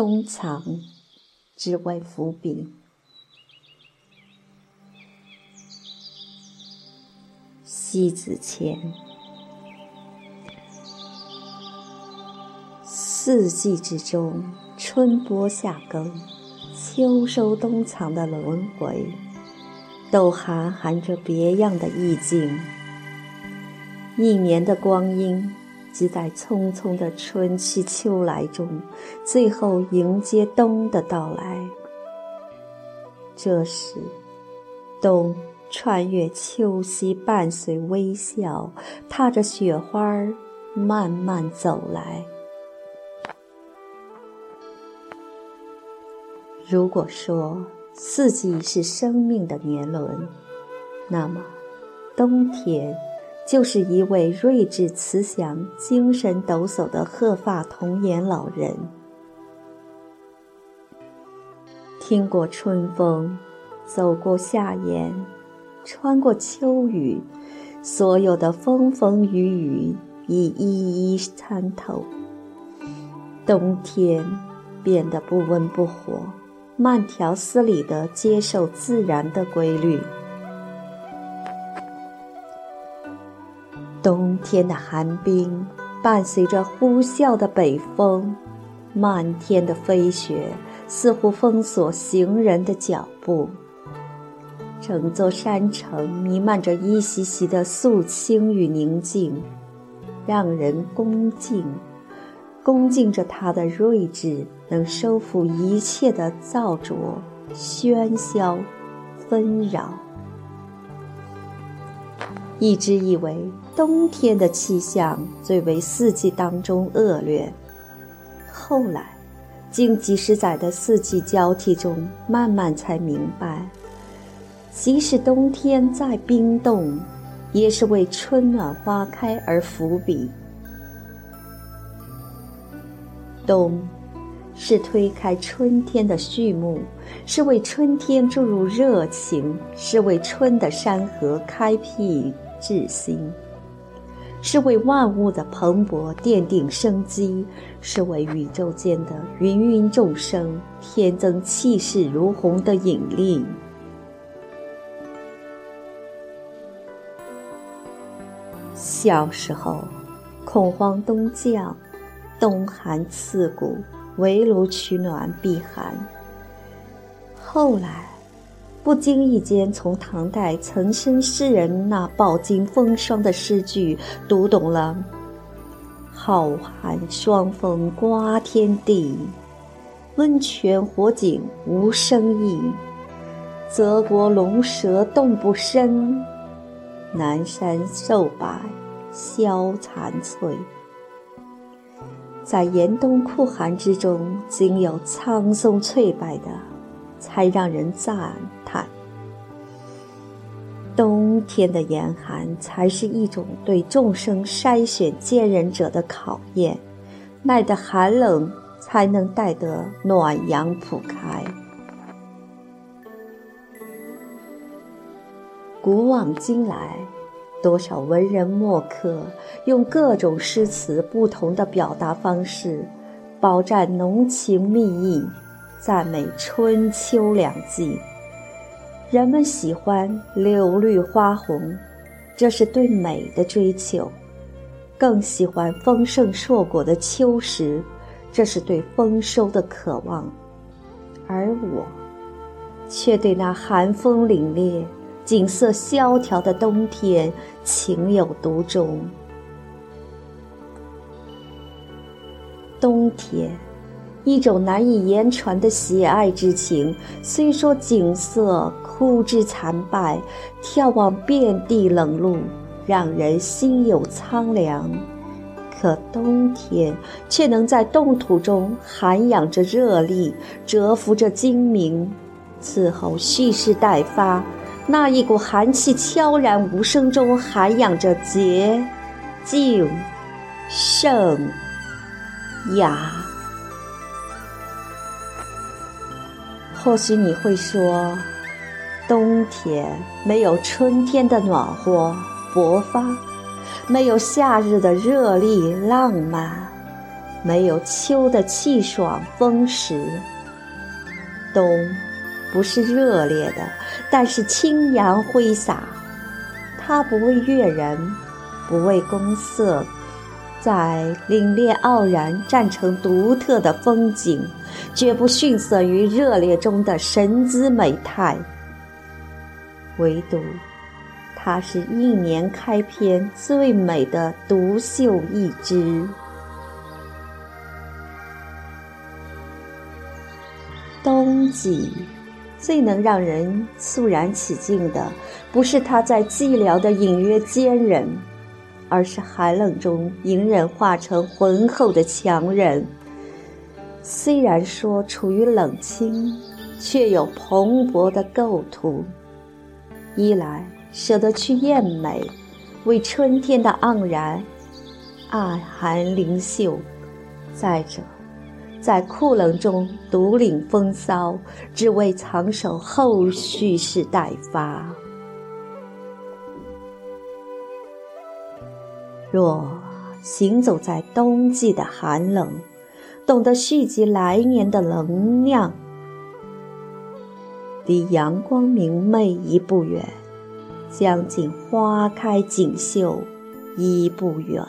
冬藏，只为伏笔。西子前，四季之中，春播夏耕，秋收冬藏的轮回，都含含着别样的意境。一年的光阴。即在匆匆的春去秋来中，最后迎接冬的到来。这时，冬穿越秋夕，伴随微笑，踏着雪花儿慢慢走来。如果说四季是生命的年轮，那么冬天。就是一位睿智慈祥、精神抖擞的鹤发童颜老人。听过春风，走过夏炎，穿过秋雨，所有的风风雨雨已一一参透。冬天变得不温不火，慢条斯理地接受自然的规律。冬天的寒冰，伴随着呼啸的北风，漫天的飞雪似乎封锁行人的脚步。整座山城弥漫着一袭袭的肃清与宁静，让人恭敬，恭敬着他的睿智，能收复一切的躁浊、喧嚣、纷扰。一直以为冬天的气象最为四季当中恶劣，后来，经几十载的四季交替中，慢慢才明白，即使冬天再冰冻，也是为春暖花开而伏笔。冬。是推开春天的序幕，是为春天注入热情，是为春的山河开辟志心，是为万物的蓬勃奠定生机，是为宇宙间的芸芸众生添增气势如虹的引力。小时候，恐慌冬降，冬寒刺骨。围炉取暖避寒。后来，不经意间从唐代岑参诗人那饱经风霜的诗句读懂了：“浩瀚霜风刮天地，温泉火井无声意。泽国龙蛇动不生，南山瘦柏消残翠。”在严冬酷寒之中，仅有苍松翠柏的，才让人赞。冬天的严寒，才是一种对众生筛选坚韧者的考验，耐得寒冷，才能带得暖阳普开。古往今来。多少文人墨客用各种诗词、不同的表达方式，饱蘸浓情蜜意，赞美春秋两季。人们喜欢柳绿花红，这是对美的追求；更喜欢丰盛硕果的秋实，这是对丰收的渴望。而我，却对那寒风凛冽。景色萧条的冬天，情有独钟。冬天，一种难以言传的喜爱之情。虽说景色枯枝残败，眺望遍地冷露，让人心有苍凉，可冬天却能在冻土中涵养着热力，蛰伏着精明，此后蓄势待发。那一股寒气悄然无声中涵养着洁、净、圣、雅。或许你会说，冬天没有春天的暖和勃发，没有夏日的热力浪漫，没有秋的气爽风蚀。冬，不是热烈的，但是清扬挥洒。它不为悦人，不为公色，在凛冽傲然站成独特的风景，绝不逊色于热烈中的神姿美态。唯独，它是一年开篇最美的独秀一枝。冬季。最能让人肃然起敬的，不是他在寂寥的隐约坚韧，而是寒冷中隐忍化成浑厚的强忍。虽然说处于冷清，却有蓬勃的构图。一来舍得去艳美，为春天的盎然暗含灵秀；再者。在酷冷中独领风骚，只为藏守后蓄势待发。若行走在冬季的寒冷，懂得蓄积来年的能量，离阳光明媚一步远，将近花开锦绣一步远。